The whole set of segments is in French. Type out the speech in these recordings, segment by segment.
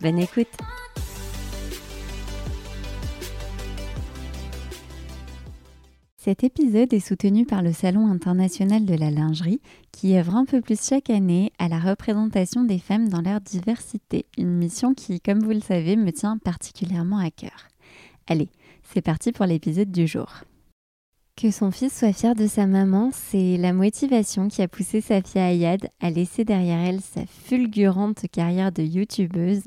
Bonne écoute Cet épisode est soutenu par le Salon international de la lingerie qui œuvre un peu plus chaque année à la représentation des femmes dans leur diversité, une mission qui, comme vous le savez, me tient particulièrement à cœur. Allez, c'est parti pour l'épisode du jour. Que son fils soit fier de sa maman, c'est la motivation qui a poussé Safia Ayad à laisser derrière elle sa fulgurante carrière de youtubeuse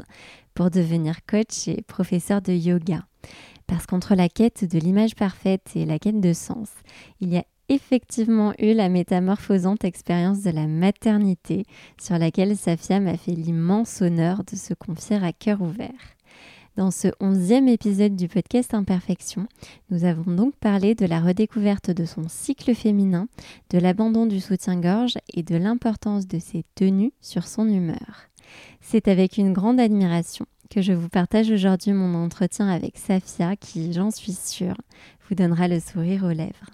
pour devenir coach et professeur de yoga. Parce qu'entre la quête de l'image parfaite et la quête de sens, il y a effectivement eu la métamorphosante expérience de la maternité sur laquelle Safia m'a fait l'immense honneur de se confier à cœur ouvert. Dans ce onzième épisode du podcast Imperfection, nous avons donc parlé de la redécouverte de son cycle féminin, de l'abandon du soutien-gorge et de l'importance de ses tenues sur son humeur. C'est avec une grande admiration que je vous partage aujourd'hui mon entretien avec Safia qui, j'en suis sûre, vous donnera le sourire aux lèvres.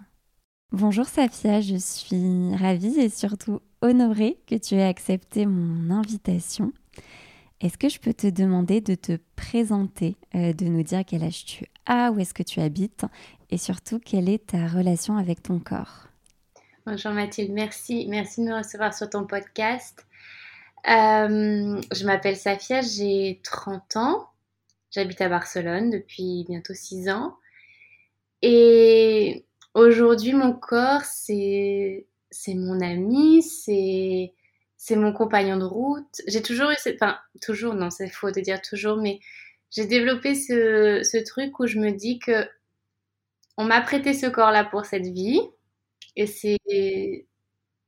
Bonjour Safia, je suis ravie et surtout honorée que tu aies accepté mon invitation. Est-ce que je peux te demander de te présenter, euh, de nous dire quel âge tu as, où est-ce que tu habites et surtout quelle est ta relation avec ton corps? Bonjour Mathilde, merci, merci de me recevoir sur ton podcast. Euh, je m'appelle Safia, j'ai 30 ans, j'habite à Barcelone depuis bientôt 6 ans. Et aujourd'hui mon corps c'est c'est mon ami, c'est c'est mon compagnon de route. J'ai toujours eu cette... Enfin, toujours, non, c'est faux de dire toujours, mais j'ai développé ce, ce, truc où je me dis que on m'a prêté ce corps-là pour cette vie. Et c'est...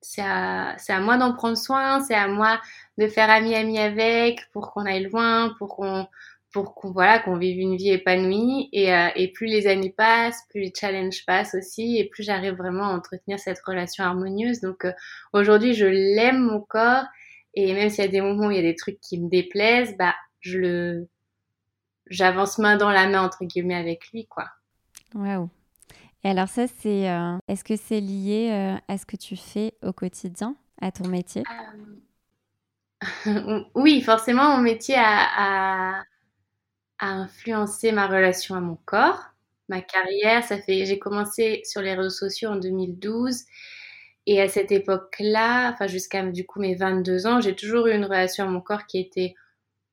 C'est à, à, moi d'en prendre soin, c'est à moi de faire ami-ami avec pour qu'on aille loin, pour qu'on pour qu'on voilà qu'on vive une vie épanouie et, euh, et, plus les années passent, plus les challenges passent aussi et plus j'arrive vraiment à entretenir cette relation harmonieuse. Donc euh, aujourd'hui, je l'aime mon corps et même s'il y a des moments où il y a des trucs qui me déplaisent, bah je le j'avance main dans la main entre guillemets avec lui quoi. Waouh. Et alors ça c'est euh, est-ce que c'est lié à ce que tu fais au quotidien, à ton métier? Oui, forcément mon métier a, a a influencé ma relation à mon corps, ma carrière. Ça fait, j'ai commencé sur les réseaux sociaux en 2012. Et à cette époque-là, enfin jusqu'à du coup mes 22 ans, j'ai toujours eu une relation à mon corps qui était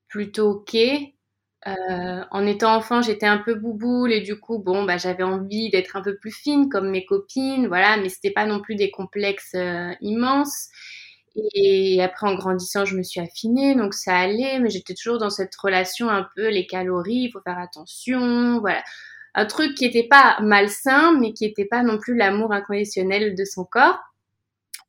plutôt ok. Euh, en étant enfant, j'étais un peu bouboule et du coup, bon, bah, j'avais envie d'être un peu plus fine comme mes copines, voilà, mais c'était pas non plus des complexes euh, immenses. Et après, en grandissant, je me suis affinée, donc ça allait, mais j'étais toujours dans cette relation un peu les calories, il faut faire attention, voilà. Un truc qui n'était pas malsain, mais qui n'était pas non plus l'amour inconditionnel de son corps.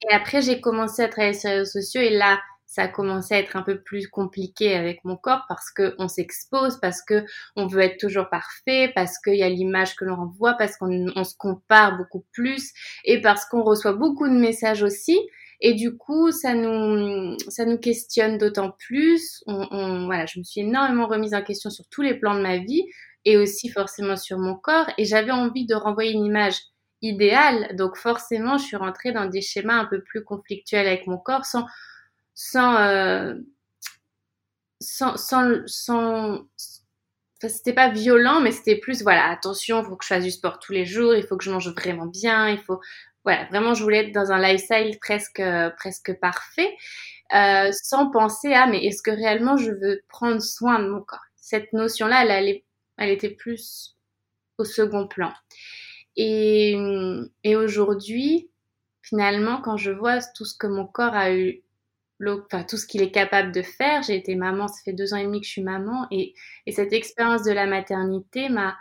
Et après, j'ai commencé à travailler sur les réseaux sociaux et là, ça a commencé à être un peu plus compliqué avec mon corps parce que on s'expose, parce que on veut être toujours parfait, parce qu'il y a l'image que l'on renvoie, parce qu'on se compare beaucoup plus et parce qu'on reçoit beaucoup de messages aussi et du coup, ça nous, ça nous questionne d'autant plus. Voilà, je me suis énormément remise en question sur tous les plans de ma vie et aussi forcément sur mon corps. Et j'avais envie de renvoyer une image idéale. Donc forcément, je suis rentrée dans des schémas un peu plus conflictuels avec mon corps sans, sans, euh, sans, sans, c'était pas violent, mais c'était plus, voilà, attention, il faut que je fasse du sport tous les jours, il faut que je mange vraiment bien, il faut, voilà, vraiment, je voulais être dans un lifestyle presque, presque parfait, euh, sans penser à, mais est-ce que réellement je veux prendre soin de mon corps? Cette notion-là, elle, était plus au second plan. Et, aujourd'hui, finalement, quand je vois tout ce que mon corps a eu, enfin, tout ce qu'il est capable de faire, j'ai été maman, ça fait deux ans et demi que je suis maman, et cette expérience de la maternité m'a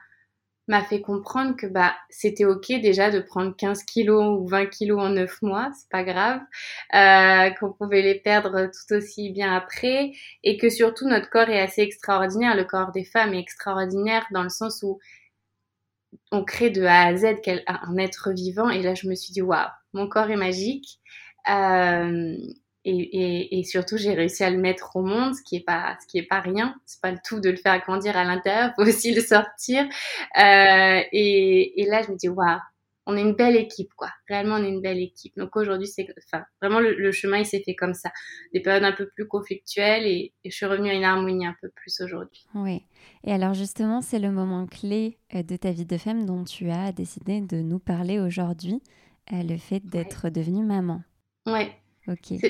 m'a fait comprendre que bah c'était ok déjà de prendre 15 kilos ou 20 kilos en 9 mois, c'est pas grave, euh, qu'on pouvait les perdre tout aussi bien après et que surtout notre corps est assez extraordinaire, le corps des femmes est extraordinaire dans le sens où on crée de A à Z un être vivant et là je me suis dit waouh, mon corps est magique. Euh, et, surtout, j'ai réussi à le mettre au monde, ce qui est pas, ce qui est pas rien. C'est pas le tout de le faire grandir à l'intérieur, faut aussi le sortir. Euh, et, là, je me dis, waouh, on est une belle équipe, quoi. Réellement, on est une belle équipe. Donc aujourd'hui, c'est, enfin, vraiment, le, chemin, il s'est fait comme ça. Des périodes un peu plus conflictuelles et, je suis revenue à une harmonie un peu plus aujourd'hui. Oui. Et alors justement, c'est le moment clé euh, de ta vie de femme dont tu as décidé de nous parler aujourd'hui, euh, le fait d'être devenue maman. Ouais.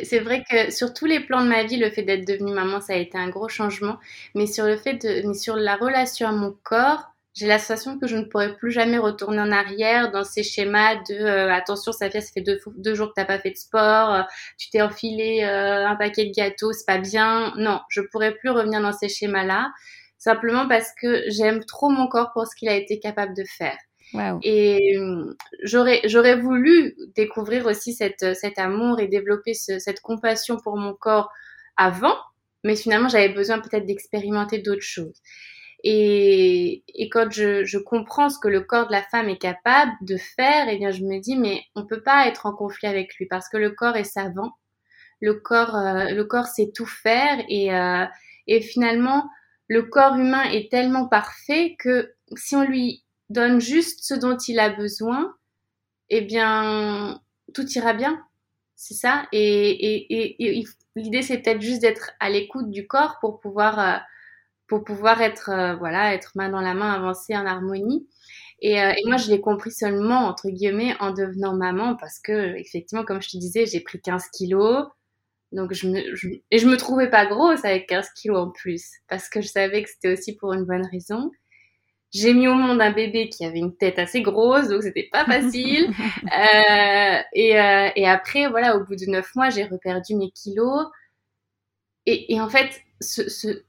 C'est vrai que sur tous les plans de ma vie, le fait d'être devenue maman, ça a été un gros changement. Mais sur le fait de, mais sur la relation à mon corps, j'ai la sensation que je ne pourrais plus jamais retourner en arrière dans ces schémas de euh, attention, ça fait ça fait deux, deux jours que t'as pas fait de sport, euh, tu t'es enfilé euh, un paquet de gâteaux, c'est pas bien. Non, je pourrais plus revenir dans ces schémas-là, simplement parce que j'aime trop mon corps pour ce qu'il a été capable de faire. Et euh, j'aurais, j'aurais voulu découvrir aussi cette, cet amour et développer cette compassion pour mon corps avant, mais finalement j'avais besoin peut-être d'expérimenter d'autres choses. Et, et quand je, je, comprends ce que le corps de la femme est capable de faire, eh bien je me dis mais on peut pas être en conflit avec lui parce que le corps est savant, le corps, euh, le corps sait tout faire et, euh, et finalement le corps humain est tellement parfait que si on lui donne juste ce dont il a besoin, eh bien, tout ira bien. C'est ça. Et, l'idée, c'est peut-être juste d'être à l'écoute du corps pour pouvoir, euh, pour pouvoir être, euh, voilà, être main dans la main, avancer en harmonie. Euh, et, moi, je l'ai compris seulement, entre guillemets, en devenant maman, parce que, effectivement, comme je te disais, j'ai pris 15 kilos. Donc, je me, et je me trouvais pas grosse avec 15 kilos en plus, parce que je savais que c'était aussi pour une bonne raison. J'ai mis au monde un bébé qui avait une tête assez grosse, donc c'était pas facile. euh, et, euh, et, après, voilà, au bout de neuf mois, j'ai reperdu mes kilos. Et, et en fait, ce, ce,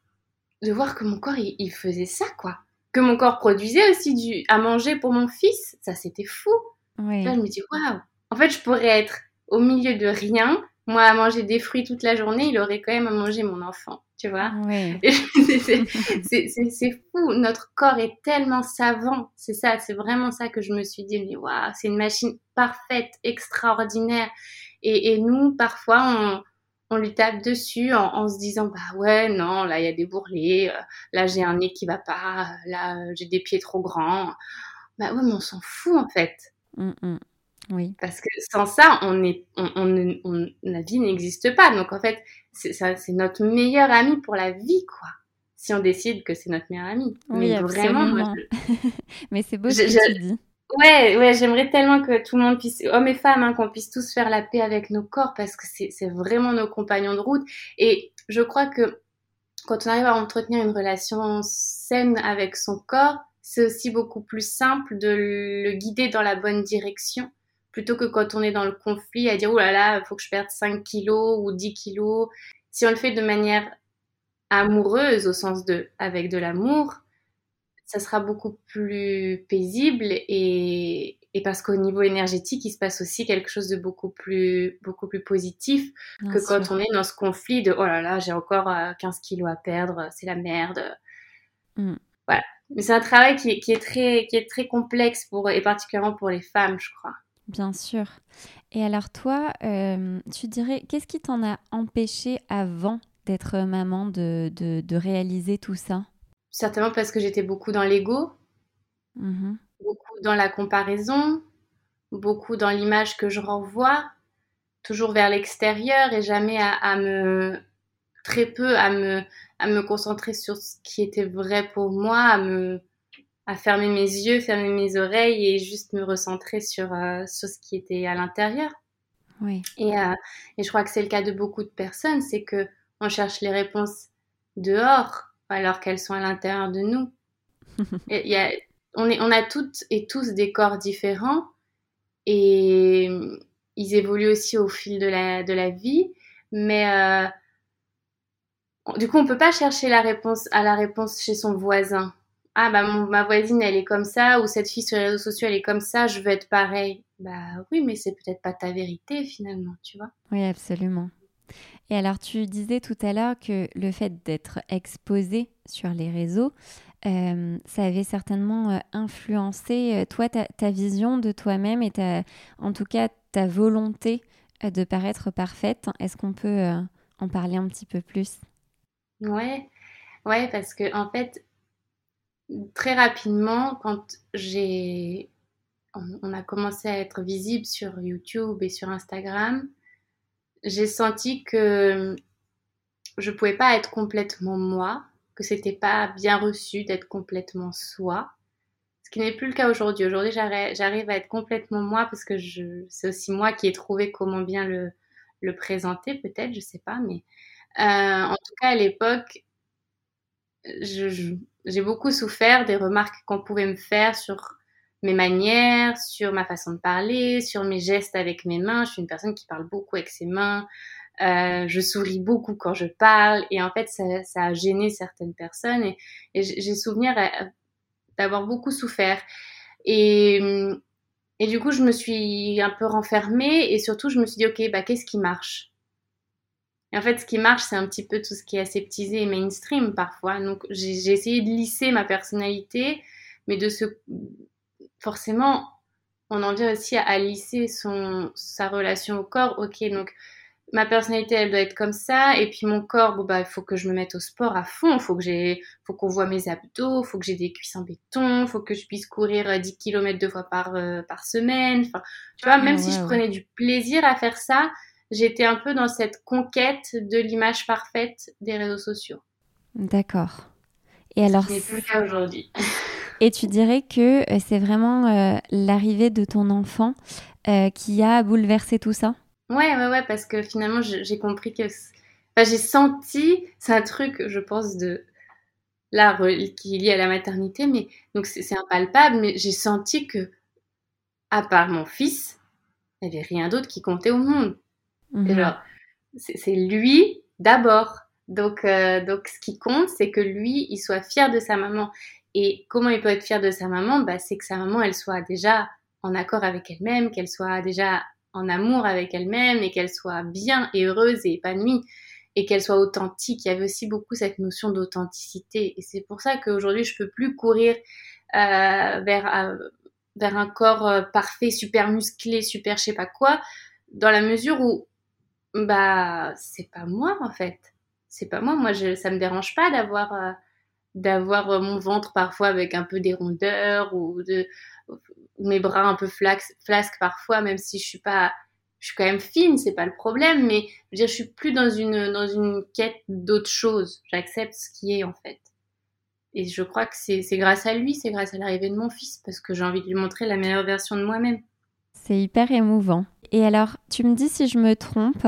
de voir que mon corps, il, faisait ça, quoi. Que mon corps produisait aussi du, à manger pour mon fils, ça c'était fou. Là, je me dis, waouh, en fait, je pourrais être au milieu de rien, moi à manger des fruits toute la journée, il aurait quand même à manger mon enfant tu vois. c'est fou, notre corps est tellement savant, c'est ça, c'est vraiment ça que je me suis dit, mais waouh, c'est une machine parfaite, extraordinaire. Et, et nous, parfois, on, on, lui tape dessus en, en, se disant, bah ouais, non, là, il y a des bourrelets, euh, là, j'ai un nez qui va pas, là, j'ai des pieds trop grands. Bah ouais, mais on s'en fout, en fait. Mmh, mmh. Oui. Parce que sans ça, on est, on, on, la vie n'existe pas. Donc en fait, c'est notre meilleur ami pour la vie, quoi. Si on décide que c'est notre meilleur ami. Oui, Mais vraiment, Mais c'est beau ce que tu dis. Ouais, ouais, j'aimerais tellement que tout le monde puisse, hommes et femmes, hein, qu'on puisse tous faire la paix avec nos corps parce que c'est vraiment nos compagnons de route. Et je crois que quand on arrive à entretenir une relation saine avec son corps, c'est aussi beaucoup plus simple de le guider dans la bonne direction plutôt que quand on est dans le conflit à dire, oh là là, il faut que je perde 5 kilos ou 10 kilos. Si on le fait de manière amoureuse, au sens de avec de l'amour, ça sera beaucoup plus paisible et, et parce qu'au niveau énergétique, il se passe aussi quelque chose de beaucoup plus, beaucoup plus positif que quand on est dans ce conflit de oh là là, j'ai encore 15 euh, kilos à perdre, c'est la merde. Mm. Voilà. Mais c'est un travail qui est, qui est, très, qui est très complexe pour, et particulièrement pour les femmes, je crois. Bien sûr. Et alors toi, euh, tu dirais, qu'est-ce qui t'en a empêché avant d'être maman de, de, réaliser tout ça? Certainement parce que j'étais beaucoup dans l'ego, mmh beaucoup dans la comparaison, beaucoup dans l'image que je renvoie, toujours vers l'extérieur et jamais à, à, me très peu à me à me concentrer sur ce qui était vrai pour moi, à me à fermer mes yeux, fermer mes oreilles et juste me recentrer sur, euh, sur ce qui était à l'intérieur. Oui. Et, euh, et, je crois que c'est le cas de beaucoup de personnes, c'est que on cherche les réponses dehors alors qu'elles sont à l'intérieur de nous. y a, on, est, on a toutes et tous des corps différents et ils évoluent aussi au fil de la, de la vie, mais euh, du coup on peut pas chercher la réponse à la réponse chez son voisin ah bah ma voisine elle est comme ça ou cette fille sur les réseaux sociaux elle est comme ça, je veux être pareil. Bah oui, mais c'est peut-être pas ta vérité finalement, tu vois. Oui, absolument. Et alors tu disais tout à l'heure que le fait d'être exposé sur les réseaux, euh, ça avait certainement euh, influencé euh, toi ta, vision de toi-même et ta, en tout cas ta volonté de paraître parfaite. Est-ce qu'on peut en parler un petit peu plus? Ouais, ouais, parce que en fait, très rapidement, quand j'ai, on, a commencé à être visible sur YouTube et sur Instagram, j'ai senti que je pouvais pas être complètement moi, que c'était pas bien reçu d'être complètement soi. Ce qui n'est plus le cas aujourd'hui. Aujourd'hui, j'arrive à être complètement moi parce que c'est aussi moi qui ai trouvé comment bien le, présenter, peut-être, je sais pas, mais euh, en tout cas, à l'époque, j'ai beaucoup souffert des remarques qu'on pouvait me faire sur mes manières, sur ma façon de parler, sur mes gestes avec mes mains. Je suis une personne qui parle beaucoup avec ses mains. Euh, je souris beaucoup quand je parle. Et en fait ça, a gêné certaines personnes. Et, j'ai souvenir d'avoir beaucoup souffert. Et, et du coup je me suis un peu renfermée. Et surtout je me suis dit ok bah qu'est-ce qui marche? Et en fait, ce qui marche, c'est un petit peu tout ce qui est aseptisé et mainstream parfois. Donc, j'ai essayé de lisser ma personnalité, mais de ce. Forcément, on en vient aussi à, lisser son, sa relation au corps. Ok, donc ma personnalité, elle doit être comme ça. Et puis mon corps, bon, bah, il faut que je me mette au sport à fond. Il faut que j'ai, faut qu'on voit mes abdos. Il faut que j'ai des cuisses en béton. Il faut que je puisse courir 10 km deux fois par, euh, par semaine. Enfin, tu vois, même si je prenais du plaisir à faire ça, j'étais un peu dans cette conquête de l'image parfaite des réseaux sociaux. D'accord. Et alors Ce n'est plus le cas aujourd'hui. Et tu dirais que euh, c'est vraiment euh, l'arrivée de ton enfant euh, qui a bouleversé tout ça? Ouais, ouais, ouais, parce que finalement, j'ai compris que. Enfin, j'ai senti, c'est un truc, je pense, de. Là, qui est lié à la maternité, mais donc c'est impalpable, mais j'ai senti que, à part mon fils, il n'y avait rien d'autre qui comptait au monde. Mhm. c'est lui d'abord. Donc, euh, donc, ce qui compte, c'est que lui, il soit fier de sa maman. Et comment il peut être fier de sa maman? Bah, C'est que sa maman, elle soit déjà en accord avec elle-même, qu'elle soit déjà en amour avec elle-même et qu'elle soit bien et heureuse et épanouie et qu'elle soit authentique. Il y avait aussi beaucoup cette notion d'authenticité. Et c'est pour ça qu'aujourd'hui, je peux plus courir euh, vers, euh, vers un corps parfait, super musclé, super je sais pas quoi, dans la mesure où bah, c'est pas moi en fait. C'est pas moi. Moi, je, ça me dérange pas d'avoir euh, d'avoir euh, mon ventre parfois avec un peu des rondeurs ou de mes bras un peu flasques parfois, même si je suis pas, je suis quand même fine, c'est pas le problème. Mais je veux dire, je suis plus dans une dans une quête d'autre chose. J'accepte ce qui est en fait. Et je crois que c'est grâce à lui, c'est grâce à l'arrivée de mon fils, parce que j'ai envie de lui montrer la meilleure version de moi-même. C'est hyper émouvant. Et alors, tu me dis si je me trompe,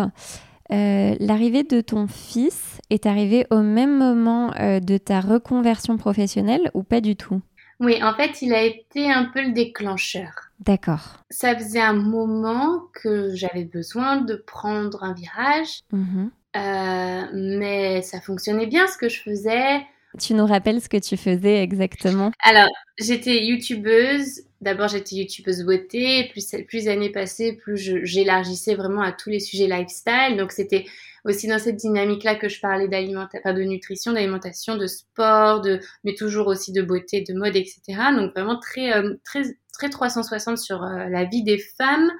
euh, l'arrivée de ton fils est arrivée au même moment euh, de ta reconversion professionnelle ou pas du tout? Oui, en fait, il a été un peu le déclencheur. D'accord. Ça faisait un moment que j'avais besoin de prendre un virage, mhm. euh, mais ça fonctionnait bien ce que je faisais. Tu nous rappelles ce que tu faisais exactement? Alors, j'étais youtubeuse. D'abord, j'étais youtubeuse beauté. Plus, plus années passaient, plus j'élargissais vraiment à tous les sujets lifestyle. Donc, c'était aussi dans cette dynamique-là que je parlais d'alimentation, de nutrition, d'alimentation, de sport, de, mais toujours aussi de beauté, de mode, etc. Donc, vraiment très, euh, très, très 360 sur euh, la vie des femmes.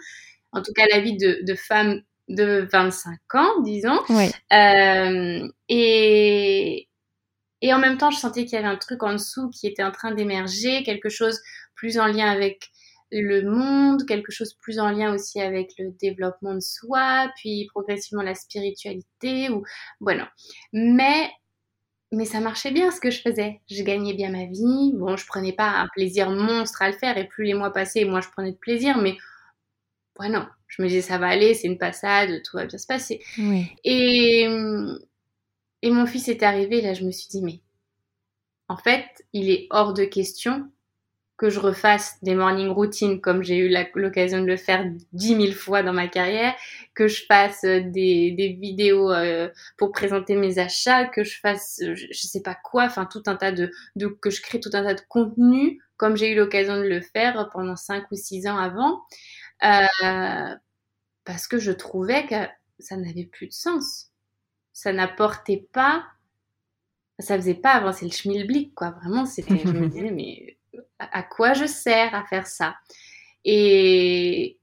En tout cas, la vie de, de femmes de 25 ans, disons. Oui. Euh, et, et en même temps, je sentais qu'il y avait un truc en dessous qui était en train d'émerger, quelque chose plus en lien avec le monde, quelque chose plus en lien aussi avec le développement de soi, puis progressivement la spiritualité ou voilà. Mais mais ça marchait bien ce que je faisais. Je gagnais bien ma vie. Bon, je prenais pas un plaisir monstre à le faire et plus les mois passaient, moi je prenais de plaisir, mais voilà, je me disais ça va aller, c'est une passade, tout va bien se passer. Et et mon fils est arrivé, là je me suis dit, mais en fait, il est hors de question que je refasse des morning routines comme j'ai eu l'occasion de le faire dix mille fois dans ma carrière, que je fasse euh, des, vidéos euh, pour présenter mes achats, que je fasse euh, je, sais pas quoi, enfin tout un tas de, que je crée tout un tas de contenu comme j'ai eu l'occasion de le faire pendant cinq ou six ans avant, parce que je trouvais que ça n'avait plus de sens. Ça n'apportait pas, ça faisait pas avancer le schmilblick, quoi. Vraiment, c'était, je me disais, mais à quoi je sers à faire ça? Et,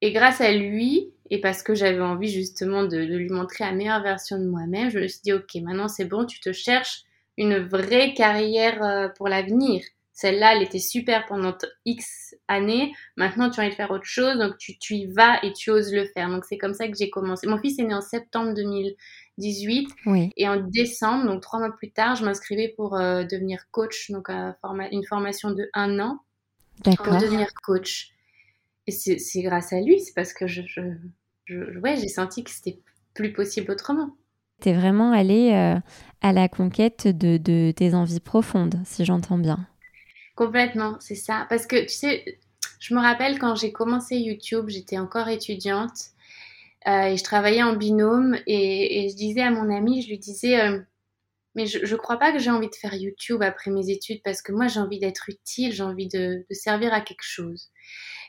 et grâce à lui, et parce que j'avais envie justement de, lui montrer la meilleure version de moi-même, je me suis dit, ok, maintenant c'est bon, tu te cherches une vraie carrière euh, pour l'avenir. Celle-là, elle était super pendant X années. Maintenant, tu as envie de faire autre chose, donc tu, tu y vas et tu oses le faire. Donc c'est comme ça que j'ai commencé. Mon fils est né en septembre 2000, 18. Et en décembre, donc trois mois plus tard, je m'inscrivais pour euh, devenir coach, donc une formation de un an pour devenir coach. Et c'est grâce à lui, c'est parce que je, je, ouais, j'ai senti que c'était plus possible autrement. Tu es vraiment allée euh, à la conquête de, de tes envies profondes, si j'entends bien. Complètement, c'est ça. Parce que tu sais, je me rappelle quand j'ai commencé YouTube, j'étais encore étudiante euh, et je travaillais en binôme et, je disais à mon amie, je lui disais, euh, mais je, ne crois pas que j'ai envie de faire YouTube après mes études parce que moi j'ai envie d'être utile, j'ai envie de, servir à quelque chose.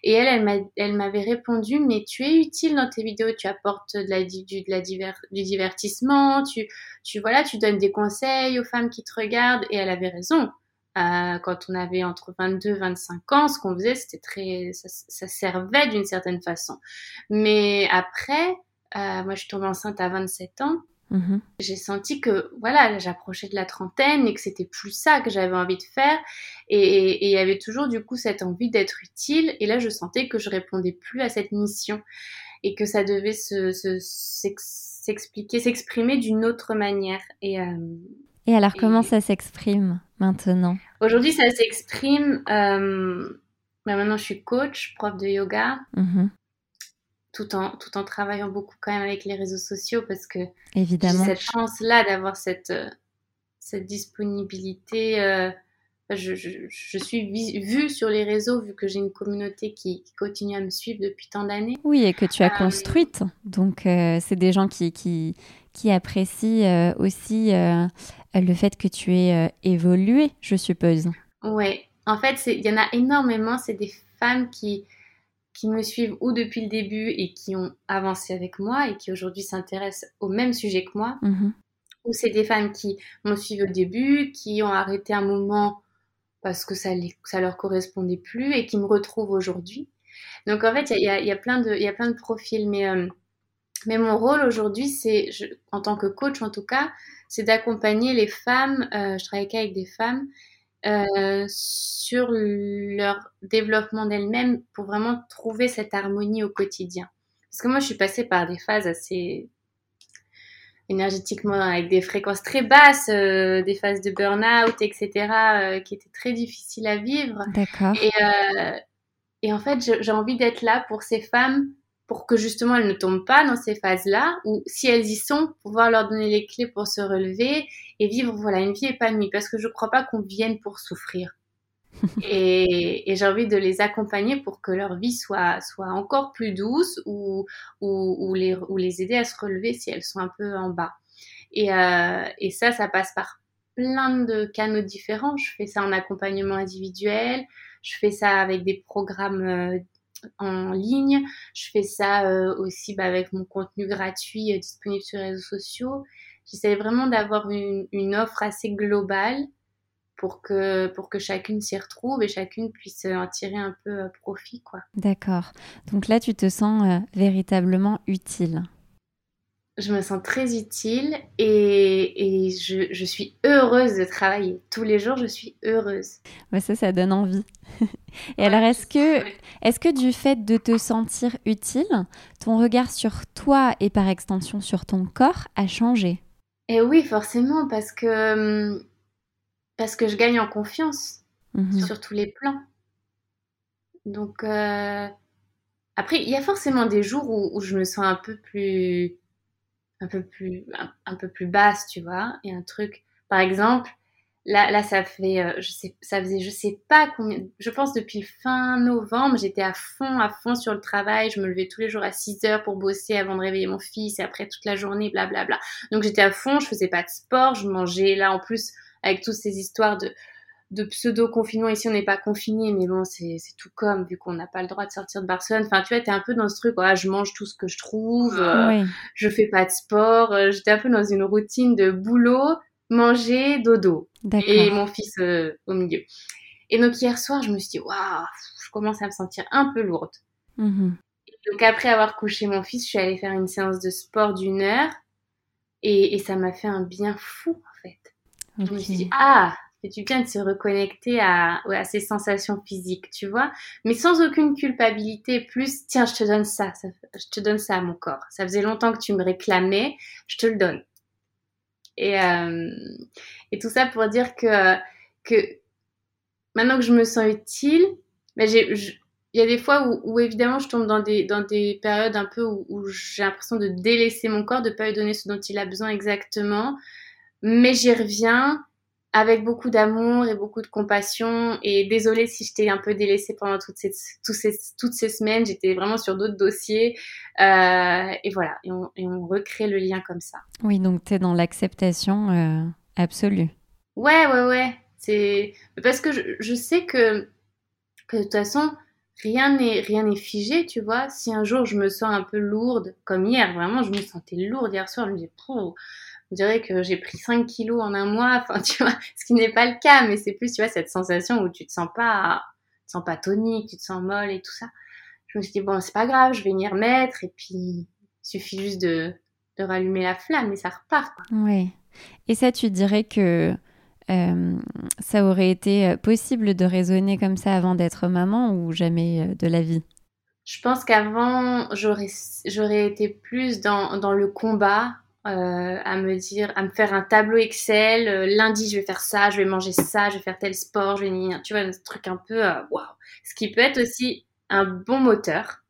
Et elle, elle m'avait répondu, mais tu es utile dans tes vidéos, tu apportes de la, du, du divertissement, tu, tu, voilà, tu donnes des conseils aux femmes qui te regardent. Et elle avait raison. Euh, quand on avait entre 22 et 25 ans, ce qu'on faisait, c'était très, ça, servait d'une certaine façon. Mais après, euh, moi, je suis tombée enceinte à 27 ans. Mm-hmm. J'ai senti que voilà, j'approchais de la trentaine et que c'était plus ça que j'avais envie de faire. Et il y avait toujours du coup cette envie d'être utile. Et là, je sentais que je répondais plus à cette mission et que ça devait s'expliquer, se, s'exprimer d'une autre manière. Et, euh, et alors, comment ça s'exprime maintenant Aujourd'hui, ça s'exprime. Euh, bah, maintenant, je suis coach, prof de yoga, mm-hmm. tout, en, tout en travaillant beaucoup quand même avec les réseaux sociaux parce que Évidemment. j'ai cette chance-là d'avoir cette, euh, cette disponibilité. Euh, je, je, suis vue sur les réseaux vu que j'ai une communauté qui, continue à me suivre depuis tant d'années. Oui, et que tu as construite. Donc, c'est des gens qui, qui, qui apprécient aussi le fait que tu aies euh, évolué, je suppose. Oui, en fait, il y en a énormément. C'est des femmes qui, qui me suivent ou depuis le début et qui ont avancé avec moi et qui aujourd'hui s'intéressent au même sujet que moi. Mhm. Ou c'est des femmes qui m'ont suivi au début, qui ont arrêté un moment parce que ça, les, ça leur correspondait plus et qui me retrouvent aujourd'hui. Donc en fait, il y a, y, a, plein de, y a plein de profils. Mais, euh, mais mon rôle aujourd'hui, c'est, en tant que coach en tout cas, c'est d'accompagner les femmes, euh, je travaille qu'avec des femmes, euh, sur leur développement d'elles-mêmes pour vraiment trouver cette harmonie au quotidien. Parce que moi, je suis passée par des phases assez énergétiquement avec des fréquences très basses, euh, des phases de burn-out, etc., qui étaient très difficiles à vivre. D'accord. Et, et en fait, j'ai envie d'être là pour ces femmes pour que justement elles ne tombent pas dans ces phases-là, ou si elles y sont, pouvoir leur donner les clés pour se relever et vivre voilà une vie épanouie, parce que je ne crois pas qu'on vienne pour souffrir. et, j'ai envie de les accompagner pour que leur vie soit, soit encore plus douce ou, ou, les, ou les aider à se relever si elles sont un peu en bas. Et, euh, et ça, ça passe par plein de canaux différents. Je fais ça en accompagnement individuel, je fais ça avec des programmes euh, en ligne. Je fais ça euh, aussi bah, avec mon contenu gratuit euh, disponible sur les réseaux sociaux. J'essaie vraiment d'avoir une, offre assez globale pour que, pour que chacune s'y retrouve et chacune puisse en tirer un peu euh, profit. quoi. D'accord. Donc là, tu te sens véritablement utile je me sens très utile et, et je, je, suis heureuse de travailler. Tous les jours, je suis heureuse. Ouais, ça, ça donne envie. et alors, est-ce que, est que du fait de te sentir utile, ton regard sur toi et par extension sur ton corps a changé? Et oui, forcément, parce que, parce que je gagne en confiance mhm. sur tous les plans. Donc, euh, après, il y a forcément des jours où, où je me sens un peu plus un peu plus, un, peu plus basse, tu vois. Et un truc, par exemple, Là, là, ça fait, euh, je sais, ça faisait, je sais pas combien, je pense depuis fin novembre, j'étais à fond, à fond sur le travail. Je me levais tous les jours à 6 heures pour bosser avant de réveiller mon fils et après toute la journée, blablabla. Bla, bla. Donc j'étais à fond, je faisais pas de sport, je mangeais là en plus avec toutes ces histoires de, de pseudo-confinement. Ici, on n'est pas confiné, mais bon, c'est tout comme, vu qu'on n'a pas le droit de sortir de Barcelone. Enfin, tu vois, t'es un peu dans ce truc, je mange tout ce que je trouve, euh, je fais pas de sport. Euh, j'étais un peu dans une routine de boulot, manger, dodo. Et mon fils euh, au milieu. Et donc, hier soir, je me suis dit, waouh, je commence à me sentir un peu lourde. Mm-hmm. Donc, après avoir couché mon fils, je suis allée faire une séance de sport d'une heure. Et, ça m'a fait un bien fou, en fait. Je me suis dit, ah, c'est du bien de se reconnecter à, à ces sensations physiques, tu vois, mais sans aucune culpabilité, plus tiens, je te donne ça, je te donne ça à mon corps. Ça faisait longtemps que tu me réclamais, je te le donne. Et, euh, et tout ça pour dire que, que maintenant que je me sens utile, ben il y a des fois où, évidemment je tombe dans des, dans des périodes un peu où, j'ai l'impression de délaisser mon corps, de pas lui donner ce dont il a besoin exactement, mais j'y reviens avec beaucoup d'amour et beaucoup de compassion. Et désolée si je t'ai un peu délaissée pendant toutes ces, toutes ces, toutes ces semaines. J'étais vraiment sur d'autres dossiers. Euh, et voilà, et on, et on, recrée le lien comme ça. Oui, donc tu es dans l'acceptation euh, absolue. Ouais, ouais, ouais. C'est parce que je, je, sais que, que de toute façon, rien n'est rien n'est figé, tu vois. Si un jour je me sens un peu lourde, comme hier, vraiment, je me sentais lourde hier soir. Je me disais, on dirait que j'ai pris 5 kilos en un mois, enfin, tu vois, ce qui n'est pas le cas, mais c'est plus, tu vois, cette sensation où tu te sens pas, tu te sens pas tonique, tu te sens molle et tout ça. Je me suis dit, bon, c'est pas grave, je vais m'y remettre, et puis, il suffit juste de, de rallumer la flamme et ça repart. Oui. Et ça, tu dirais que euh, ça aurait été euh, possible de raisonner comme ça avant d'être maman ou jamais euh, de la vie? Je pense qu'avant, j'aurais été plus dans, dans le combat, euh, à me dire, à me faire un tableau Excel. Euh, lundi, je vais faire ça, je vais manger ça, je vais faire tel sport, je vais, tu vois, un truc un peu, euh, waouh. Ce qui peut être aussi un bon moteur.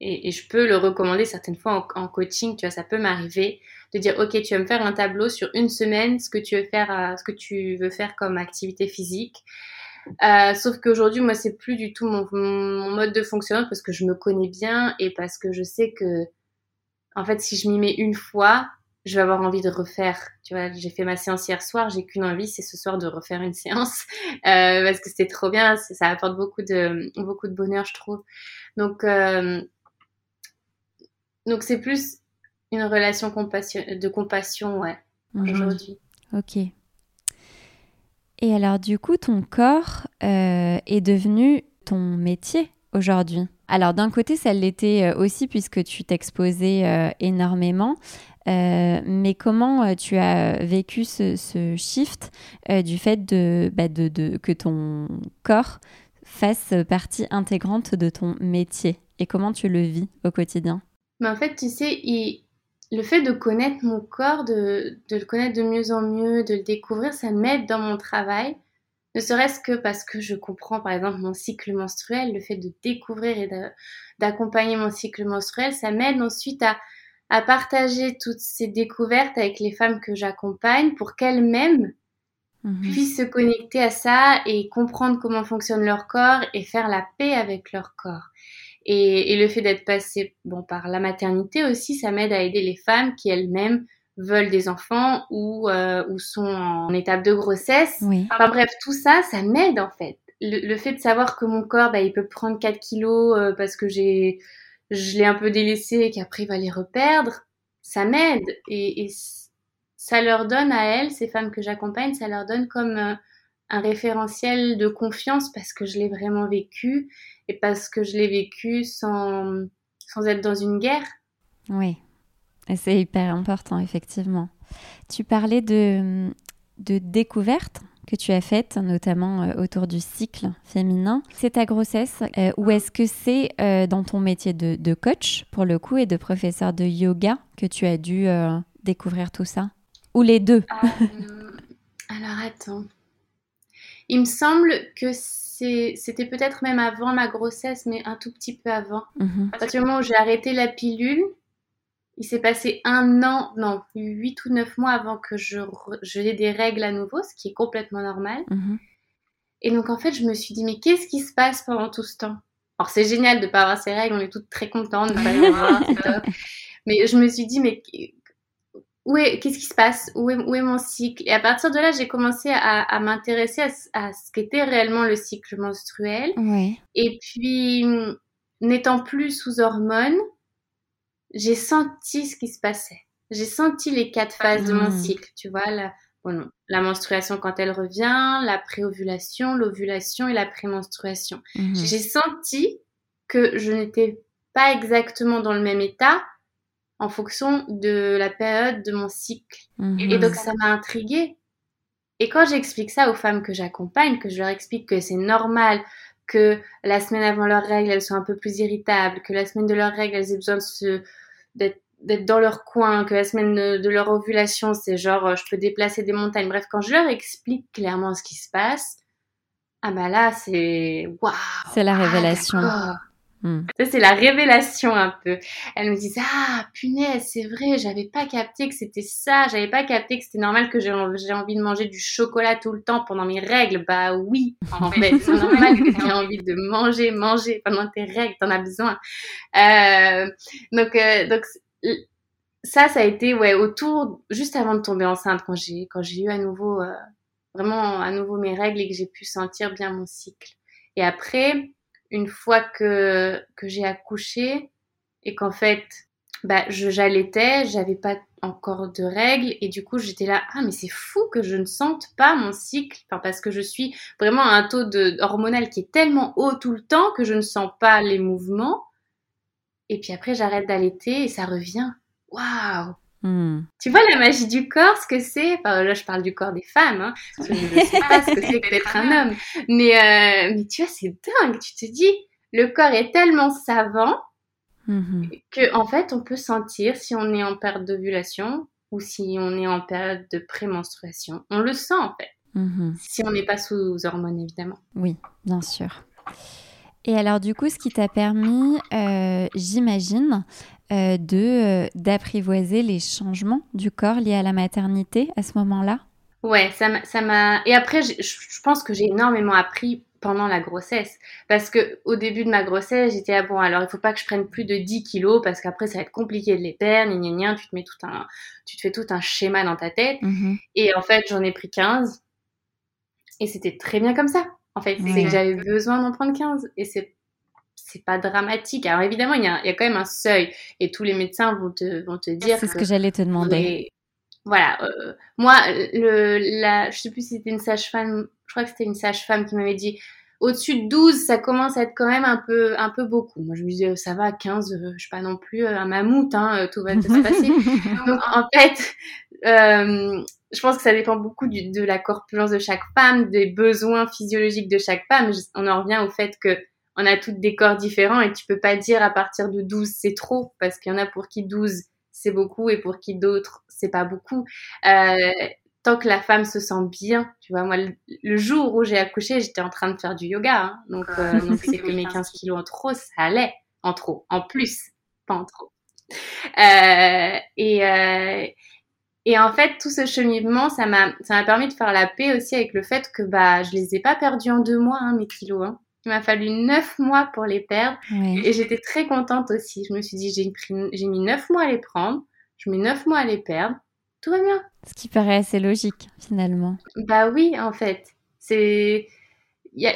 Et, et je peux le recommander certaines fois en, coaching, tu vois, ça peut m'arriver de dire, ok, tu vas me faire un tableau sur une semaine, ce que tu veux faire, ce que tu veux faire comme activité physique. Euh, sauf qu'aujourd'hui, moi, c'est plus du tout mon, mon, mode de fonctionnement parce que je me connais bien et parce que je sais que en fait, si je m'y mets une fois, je vais avoir envie de refaire. Tu vois, j'ai fait ma séance hier soir, j'ai qu'une envie, c'est ce soir de refaire une séance euh, parce que c'était trop bien, ça apporte beaucoup de beaucoup de bonheur, je trouve. Donc euh, donc c'est plus une relation de compassion, ouais, mhm. aujourd'hui. Ok. Et alors du coup, ton corps euh, est devenu ton métier aujourd'hui? Alors d'un côté, ça l'était euh, aussi puisque tu t'exposais euh, énormément. Euh, mais comment tu as vécu ce, shift du fait bah, de, que ton corps fasse partie intégrante de ton métier? Et comment tu le vis au quotidien? Mais En fait, tu sais, le fait de connaître mon corps, de, de, le connaître de mieux en mieux, de le découvrir, ça m'aide dans mon travail ne serait-ce que parce que je comprends par exemple mon cycle menstruel, le fait de découvrir et d'accompagner mon cycle menstruel, ça m'aide ensuite à, partager toutes ces découvertes avec les femmes que j'accompagne pour qu'elles-mêmes mhm. puissent se connecter à ça et comprendre comment fonctionne leur corps et faire la paix avec leur corps. Et, et le fait d'être passé bon, par la maternité aussi, ça m'aide à aider les femmes qui elles-mêmes veulent des enfants ou, euh, ou sont en étape de grossesse. Oui. Enfin bref, tout ça, ça m'aide en fait. Le, fait de savoir que mon corps, bah, il peut prendre 4 kilos euh, parce que j'ai, je l'ai un peu délaissé et qu'après il va les reperdre, ça m'aide. Et, et, ça leur donne à elles, ces femmes que j'accompagne, ça leur donne comme euh, un référentiel de confiance parce que je l'ai vraiment vécu et parce que je l'ai vécu sans, sans être dans une guerre. Oui. C'est hyper important, effectivement. Tu parlais de, de découvertes que tu as faites, notamment euh, autour du cycle féminin. C'est ta grossesse euh, ou est-ce que c'est euh, dans ton métier de, de, coach, pour le coup, et de professeur de yoga que tu as dû découvrir tout ça? Ou les deux? Alors attends. Il me semble que c'était peut-être même avant ma grossesse, mais un tout petit peu avant. Mhm. À partir du moment où j'ai arrêté la pilule, il s'est passé un an, non, huit ou neuf mois avant que je, j'ai des règles à nouveau, ce qui est complètement normal. Mhm. Et donc, en fait, je me suis dit, mais qu'est-ce qui se passe pendant tout ce temps? Alors, c'est génial de ne pas avoir ces règles, on est toutes très contentes de pas les avoir. Mais je me suis dit, mais où est, qu'est-ce qui se passe? Où est, où est, mon cycle? Et à partir de là, j'ai commencé à, à m'intéresser à, à, ce qu'était réellement le cycle menstruel. Et puis, n'étant plus sous hormones, j'ai senti ce qui se passait. J'ai senti les quatre phases de mon hmm. cycle, tu vois, la, bon, la menstruation quand elle revient, la préovulation, l'ovulation et la prémenstruation. Hmm. J'ai senti que je n'étais pas exactement dans le même état en fonction de la période de mon cycle. Hmm. Et donc ça m'a intriguée. Et quand j'explique ça aux femmes que j'accompagne, que je leur explique que c'est normal que la semaine avant leurs règles, elles sont un peu plus irritables, que la semaine de leurs règles, elles aient besoin d'être dans leur coin, que la semaine de, leur ovulation, c'est genre euh, je peux déplacer des montagnes. Bref, quand je leur explique clairement ce qui se passe, ah bah là, c'est waouh. C'est la révélation. Hmm. c'est la révélation un peu. Elle me disait ah punaise c'est vrai j'avais pas capté que c'était ça. J'avais pas capté que c'était normal que j'ai envie de manger du chocolat tout le temps pendant mes règles bah oui en fait c'est normal que tu envie de manger manger pendant tes règles. T'en as besoin. Euh, donc euh, donc ça ça a été ouais autour juste avant de tomber enceinte quand j'ai quand j'ai eu à nouveau euh, vraiment à nouveau mes règles et que j'ai pu sentir bien mon cycle. Et après une fois que, que j'ai accouché et qu'en fait, bah, je j'allaitais, j'avais pas encore de règles et du coup j'étais là ah mais c'est fou que je ne sente pas mon cycle. Enfin, parce que je suis vraiment à un taux de hormonal qui est tellement haut tout le temps que je ne sens pas les mouvements. Et puis après j'arrête d'allaiter et ça revient. Waouh Hmm. Tu vois la magie du corps, ce que c'est? Enfin, Là, je parle du corps des femmes. Hein, je ne sais pas ce que c'est que d'être un homme. Mais, euh, mais tu vois, c'est dingue. Tu te dis, le corps est tellement savant hmm. que en fait, on peut sentir si on est en période d'ovulation ou si on est en période de prémenstruation. On le sent en fait. Hmm. Si on n'est pas sous hormones, évidemment. Oui, bien sûr. Et alors du coup, ce qui t'a permis, euh, j'imagine, euh, de euh, d'apprivoiser les changements du corps liés à la maternité à ce moment-là? Ouais, ça m'a. Et après, je pense que j'ai énormément appris pendant la grossesse. Parce que au début de ma grossesse, j'étais à bon, alors il faut pas que je prenne plus de 10 kilos parce qu'après ça va être compliqué de les perdre, gna, gna, tu te mets tout un, tu te fais tout un schéma dans ta tête. Mm-hmm. Et en fait, j'en ai pris 15. Et c'était très bien comme ça. En fait, c'est que j'avais besoin d'en prendre 15. Et c'est c'est pas dramatique. Alors évidemment, il y, a, il y, a, quand même un seuil et tous les médecins vont te, vont te dire. C'est ce que j'allais te demander. Voilà, euh, moi, le, la, je sais plus si c'était une sage-femme, je crois que c'était une sage-femme qui m'avait dit au-dessus de 12, ça commence à être quand même un peu, un peu beaucoup. Moi, je me disais, ça va, 15, euh, je suis pas non plus euh, un mammouth, hein, tout va se passer. Donc, en fait, euh, je pense que ça dépend beaucoup du, de la corpulence de chaque femme, des besoins physiologiques de chaque femme. On en revient au fait que on a toutes des corps différents et tu peux pas dire à partir de 12 c'est trop parce qu'il y en a pour qui 12 c'est beaucoup et pour qui d'autres c'est pas beaucoup. Euh, tant que la femme se sent bien, tu vois, moi le, jour où j'ai accouché, j'étais en train de faire du yoga, hein. donc euh, donc c'est que mes 15 kilos en trop, ça allait en trop, en plus, pas en trop. Euh, et euh, et en fait, tout ce cheminement, ça m'a, ça m'a permis de faire la paix aussi avec le fait que bah, je les ai pas perdus en deux mois, hein, mes kilos. Hein. Il m'a fallu neuf mois pour les perdre. Et j'étais très contente aussi. Je me suis dit, j'ai, j'ai mis neuf mois à les prendre. Je mets neuf mois à les perdre. Tout va bien. Ce qui paraît assez logique, finalement. Bah oui, en fait. C'est... Il n'y a...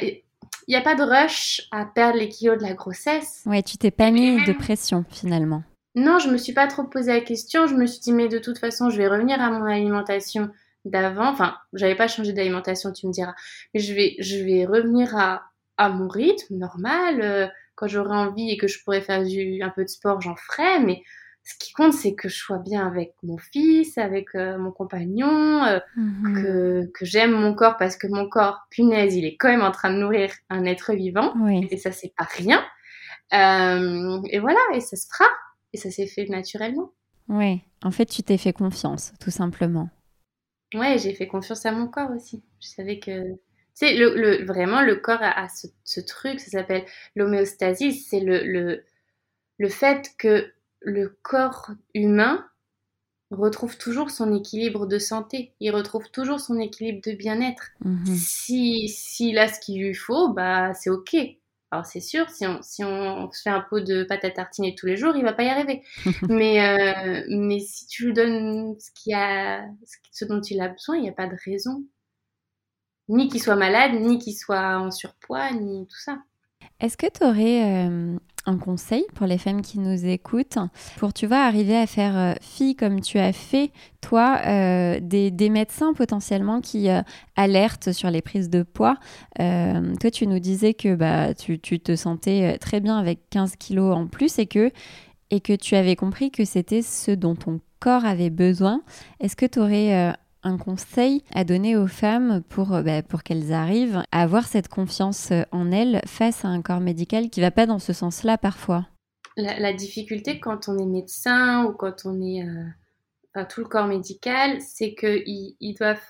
Y a pas de rush à perdre les kilos de la grossesse. Ouais, tu t'es pas mis de pression, finalement. Non, je me suis pas trop posé la question. Je me suis dit, mais de toute façon, je vais revenir à mon alimentation d'avant. Enfin, j'avais pas changé d'alimentation, tu me diras. Mais je vais, je vais revenir à à mon rythme normal. Euh, quand j'aurai envie et que je pourrais faire du, un peu de sport, j'en ferai. Mais ce qui compte, c'est que je sois bien avec mon fils, avec euh, mon compagnon, euh, mhm. que, que j'aime mon corps parce que mon corps, punaise, il est quand même en train de nourrir un être vivant. Et ça, c'est pas rien. et voilà, et ça se fera. Et ça s'est fait naturellement. Oui, en fait, tu t'es fait confiance, tout simplement. Ouais, j'ai fait confiance à mon corps aussi. Je savais que c'est le, le, vraiment, le corps a, ce, truc, ça s'appelle l'homéostasie, c'est le, le, le fait que le corps humain retrouve toujours son équilibre de santé, il retrouve toujours son équilibre de bien-être. Mhm. Si s'il a ce qu'il lui faut, bah c'est ok. Alors c'est sûr, si on, si on se fait un pot de pâte à tartiner tous les jours, il va pas y arriver. mais, euh, mais si tu lui donnes ce, qu'il a, ce dont il a besoin, il n'y a pas de raison. Ni qu'il soit malade, ni qu'il soit en surpoids, ni tout ça. Est-ce que tu aurais euh, un conseil pour les femmes qui nous écoutent pour, tu vois, arriver à faire euh, fi comme tu as fait, toi, euh, des, des, médecins potentiellement qui alertent sur les prises de poids? Toi, tu nous disais que bah, tu, tu, te sentais très bien avec 15 kilos en plus et que, et que tu avais compris que c'était ce dont ton corps avait besoin. Est-ce que tu aurais un conseil à donner aux femmes pour, euh, bah, pour qu'elles arrivent à avoir cette confiance euh, en elles face à un corps médical qui va pas dans ce sens-là parfois la, difficulté quand on est médecin ou quand on est euh, enfin, tout le corps médical, c'est qu'ils ils doivent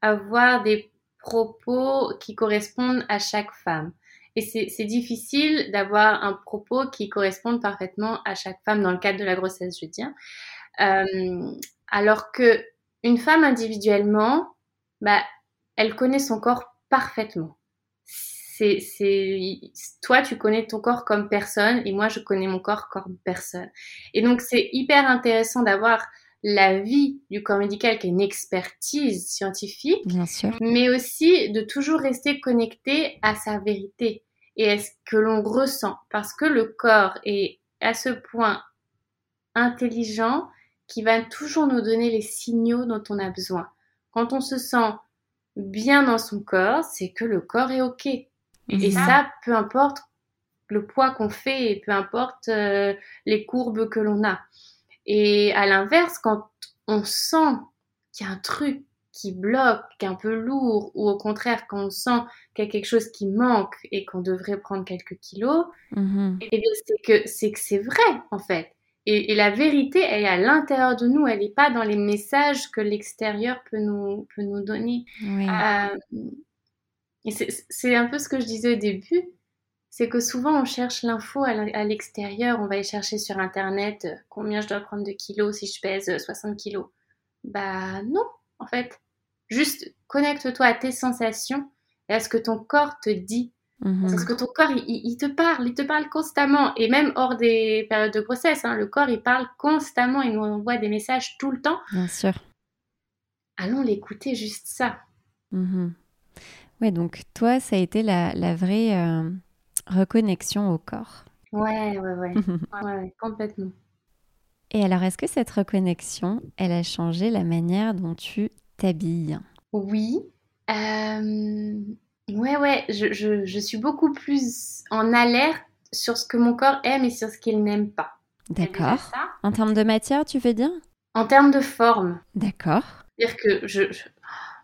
avoir des propos qui correspondent à chaque femme. Et c'est difficile d'avoir un propos qui corresponde parfaitement à chaque femme dans le cadre de la grossesse, je veux alors que une femme individuellement, bah, elle connaît son corps parfaitement. C'est, c'est, toi, tu connais ton corps comme personne et moi, je connais mon corps comme personne. Et donc, c'est hyper intéressant d'avoir la vie du corps médical qui est une expertise scientifique, Bien sûr. mais aussi de toujours rester connecté à sa vérité et à ce que l'on ressent. Parce que le corps est à ce point intelligent qui va toujours nous donner les signaux dont on a besoin. Quand on se sent bien dans son corps, c'est que le corps est OK. Et ça, peu importe le poids qu'on fait et peu importe euh, les courbes que l'on a. Et à l'inverse, quand on sent qu'il y a un truc qui bloque, qui est un peu lourd, ou au contraire, quand on sent qu'il y a quelque chose qui manque et qu'on devrait prendre quelques kilos, mm-hmm. et eh c'est que c'est que c'est vrai en fait. Et, la vérité, elle est à l'intérieur de nous, elle n'est pas dans les messages que l'extérieur peut nous, peut nous donner. Euh, et c'est un peu ce que je disais au début, c'est que souvent on cherche l'info à l'extérieur, on va aller chercher sur Internet euh, combien je dois prendre de kilos si je pèse 60 euh, kilos. Bah non, en fait. Juste connecte-toi à tes sensations et à ce que ton corps te dit. Mhm. Parce que ton corps, il, te parle, il te parle constamment. Et même hors des périodes de grossesse, hein, le corps, il parle constamment, il nous envoie des messages tout le temps. Bien sûr. Allons l'écouter, juste ça. Mhm. Oui, donc toi, ça a été la, vraie euh, reconnexion au corps. Ouais, ouais, ouais. ouais, complètement. Et alors, est-ce que cette reconnexion, elle a changé la manière dont tu t'habilles? Oui. Euh, Ouais, ouais, je, je, je, suis beaucoup plus en alerte sur ce que mon corps aime et sur ce qu'il n'aime pas. D'accord. En termes de matière, tu veux dire? En termes de forme. D'accord. C'est-à-dire que je,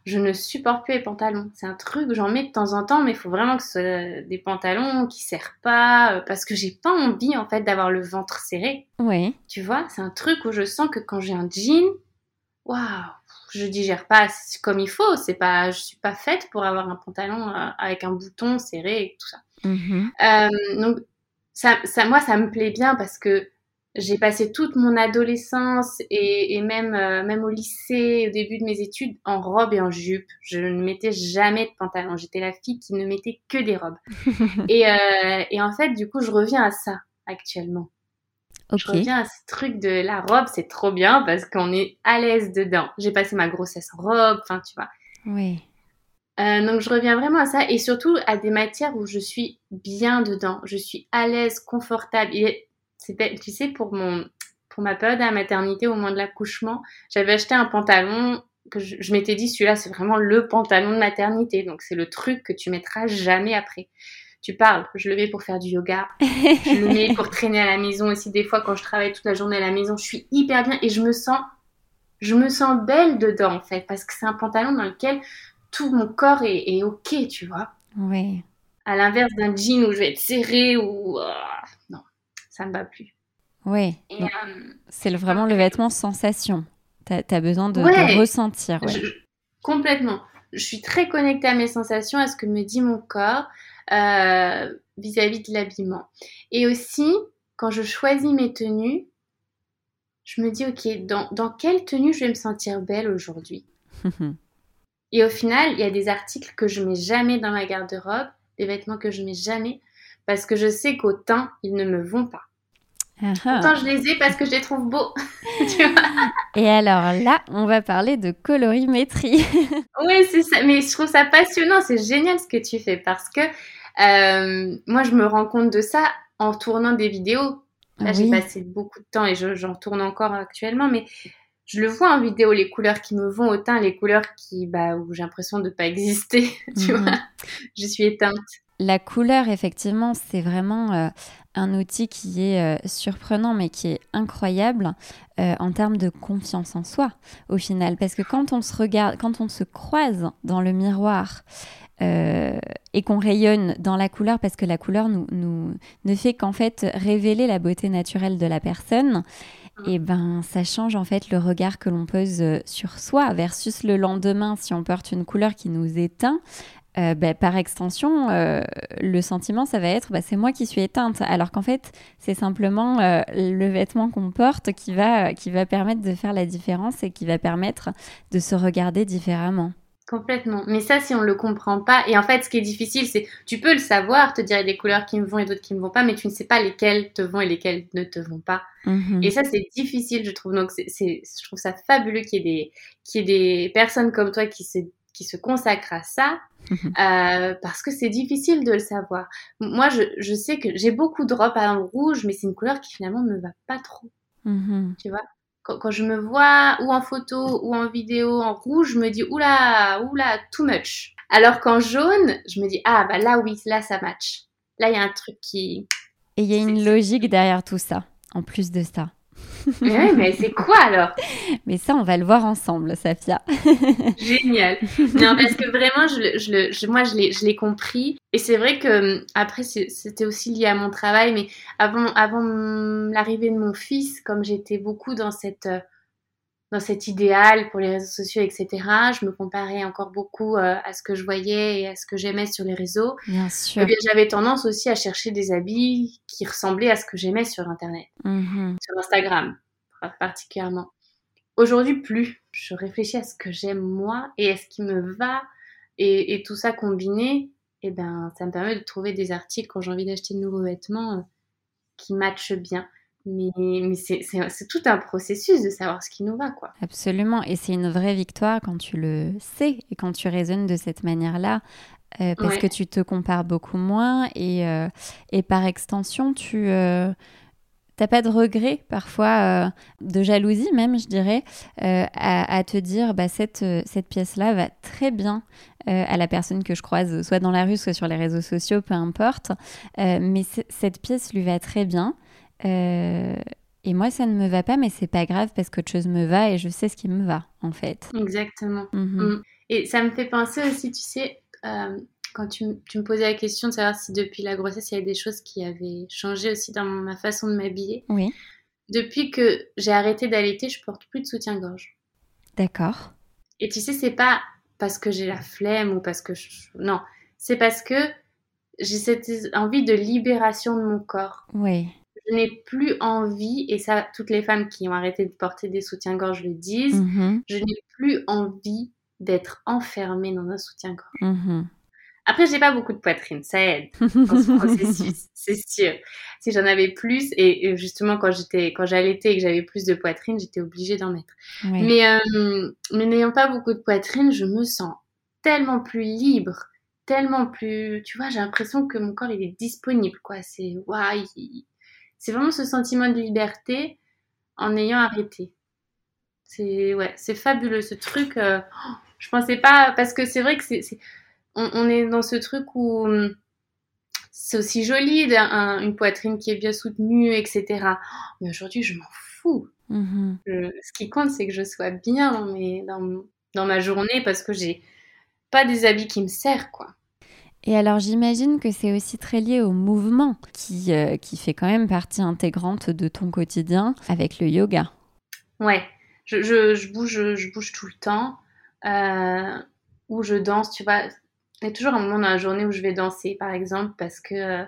je, ne supporte plus les pantalons. C'est un truc, j'en mets de temps en temps, mais il faut vraiment que ce soit des pantalons qui serrent pas, euh, parce que j'ai pas envie en fait d'avoir le ventre serré. Oui. Tu vois, c'est un truc où je sens que quand j'ai un jean, waouh, je digère pas comme il faut. C'est pas, je suis pas faite pour avoir un pantalon euh, avec un bouton serré et tout ça. Mm-hmm. Euh, donc ça, ça, moi, ça me plaît bien parce que j'ai passé toute mon adolescence et, même, euh, même au lycée, au début de mes études, en robe et en jupe. Je ne mettais jamais de pantalon. J'étais la fille qui ne mettait que des robes. et, et en fait, du coup, je reviens à ça actuellement. Je reviens à ce truc de la robe, c'est trop bien parce qu'on est à l'aise dedans. J'ai passé ma grossesse en robe, enfin, tu vois. Oui. Euh, donc, je reviens vraiment à ça et surtout à des matières où je suis bien dedans. Je suis à l'aise, confortable. Et c'était, tu sais, pour mon, pour ma période à la maternité, au moment de l'accouchement, j'avais acheté un pantalon que je, je m'étais dit, celui-là, c'est vraiment le pantalon de maternité. Donc, c'est le truc que tu mettras jamais après tu parles. Je le mets pour faire du yoga. je le mets pour traîner à la maison aussi. Des fois, quand je travaille toute la journée à la maison, je suis hyper bien et je me sens, je me sens belle dedans en fait, parce que c'est un pantalon dans lequel tout mon corps est, ok, tu vois. Oui. À l'inverse d'un jean où je vais être serrée ou oh, non, ça me va plus. Oui. Euh, c'est vraiment le vêtement sensation. Tu as, besoin de, ressentir. complètement. Je suis très connectée à mes sensations, à ce que me dit mon corps. Euh, vis-à-vis de l'habillement. Et aussi, quand je choisis mes tenues, je me dis, ok, dans, dans quelle tenue je vais me sentir belle aujourd'hui? Et au final, il y a des articles que je mets jamais dans ma garde-robe, des vêtements que je mets jamais, parce que je sais qu'au teint, ils ne me vont pas. Pourtant, je les ai parce que je les trouve beaux. Et alors là, on va parler de colorimétrie. oui, c'est ça. Mais je trouve ça passionnant. C'est génial ce que tu fais parce que euh, moi, je me rends compte de ça en tournant des vidéos. Là, j'ai passé beaucoup de temps et j'en tourne encore actuellement, mais je le vois en vidéo, les couleurs qui me vont au teint, les couleurs qui, bah, où j'ai l'impression de ne pas exister, tu mhm. vois. Je suis éteinte. La couleur, effectivement, c'est vraiment euh, un outil qui est euh, surprenant, mais qui est incroyable euh, en termes de confiance en soi, au final. Parce que quand on se regarde, quand on se croise dans le miroir, et qu'on rayonne dans la couleur parce que la couleur nous, nous ne fait qu'en fait révéler la beauté naturelle de la personne et ben ça change en fait le regard que l'on pose sur soi versus le lendemain si on porte une couleur qui nous éteint euh, bah, par extension, euh, le sentiment, ça va être bah, c'est moi qui suis éteinte. Alors qu'en fait, c'est simplement euh, le vêtement qu'on porte qui va, qui va permettre de faire la différence et qui va permettre de se regarder différemment. Complètement. Mais ça, si on ne le comprend pas, et en fait, ce qui est difficile, c'est tu peux le savoir, te dire des couleurs qui me vont et d'autres qui ne me vont pas, mais tu ne sais pas lesquelles te vont et lesquelles ne te vont pas. Mhm. Et ça, c'est difficile, je trouve. Donc, c'est, je trouve ça fabuleux qu'il y, ait des, qu'il y ait des personnes comme toi qui se qui se consacre à ça mhm. euh, parce que c'est difficile de le savoir. Moi, je, je sais que j'ai beaucoup de robes à rouge, mais c'est une couleur qui finalement ne me va pas trop. Mhm. Tu vois? Quand, quand, je me vois ou en photo ou en vidéo en rouge, je me dis oula, oula, too much. Alors qu'en jaune, je me dis ah bah là oui, là ça match. Là il y a un truc qui. Et il y a une logique derrière tout ça, en plus de ça mais, mais c'est quoi alors? Mais ça, on va le voir ensemble, Safia. Génial. Non, parce que vraiment, je, je, moi, je l'ai compris. Et c'est vrai que, après, c'était aussi lié à mon travail, mais avant, avant l'arrivée de mon fils, comme j'étais beaucoup dans cette euh, dans cet idéal pour les réseaux sociaux, etc. Je me comparais encore beaucoup euh, à ce que je voyais et à ce que j'aimais sur les réseaux. Bien sûr. J'avais tendance aussi à chercher des habits qui ressemblaient à ce que j'aimais sur Internet, mm-hmm. sur Instagram particulièrement. Aujourd'hui, plus. Je réfléchis à ce que j'aime moi et à ce qui me va et, tout ça combiné, et eh ben, ça me permet de trouver des articles quand j'ai envie d'acheter de nouveaux vêtements euh, qui matchent bien. Mais, mais c'est tout un processus de savoir ce qui nous va, quoi. Absolument. Et c'est une vraie victoire quand tu le sais et quand tu raisonnes de cette manière-là. Euh, parce que tu te compares beaucoup moins et, euh, et par extension, tu, euh, T'as pas de regret parfois, de jalousie même, je dirais, à, te dire bah, cette, cette pièce-là va très bien à la personne que je croise, soit dans la rue, soit sur les réseaux sociaux, peu importe. mais cette pièce lui va très bien. Euh, et moi, ça ne me va pas, mais c'est pas grave parce qu'autre chose me va et je sais ce qui me va, en fait. Exactement. Mhm. Mm. Et ça me fait penser aussi, tu sais, euh, quand tu, tu, me posais la question de savoir si depuis la grossesse, il y avait des choses qui avaient changé aussi dans ma façon de m'habiller. Oui. Depuis que j'ai arrêté d'allaiter, je porte plus de soutien-gorge. D'accord. Et tu sais, c'est pas parce que j'ai la flemme ou parce que je... Non, c'est parce que j'ai cette envie de libération de mon corps. Oui n'ai plus envie, et ça, toutes les femmes qui ont arrêté de porter des soutiens-gorge le disent, mhm. je n'ai plus envie d'être enfermée dans un soutien-gorge. Mmh. Après, j'ai pas beaucoup de poitrine, ça aide dans ce processus, c'est sûr. Si j'en avais plus, et justement quand j'étais, quand j'allaitais et que j'avais plus de poitrine, j'étais obligée d'en mettre. Mais, euh, mais n'ayant pas beaucoup de poitrine, je me sens tellement plus libre, tellement plus, tu vois, j'ai l'impression que mon corps il est disponible, quoi. C'est waouh, c'est vraiment ce sentiment de liberté en ayant arrêté. C'est ouais, c'est fabuleux ce truc. Euh, je pensais pas parce que c'est vrai que c'est, on, est dans ce truc où hum, c'est aussi joli une poitrine qui est bien soutenue, etc. Mais aujourd'hui, je m'en fous. Mm-hmm. ce qui compte, c'est que je sois bien dans, mes, dans, dans ma journée parce que j'ai pas des habits qui me servent, quoi. Et alors j'imagine que c'est aussi très lié au mouvement qui, euh, qui fait quand même partie intégrante de ton quotidien avec le yoga. Ouais, je, bouge, je bouge tout le temps, euh, ou je danse, tu vois. Il y a toujours un moment dans la journée où je vais danser, par exemple, parce que,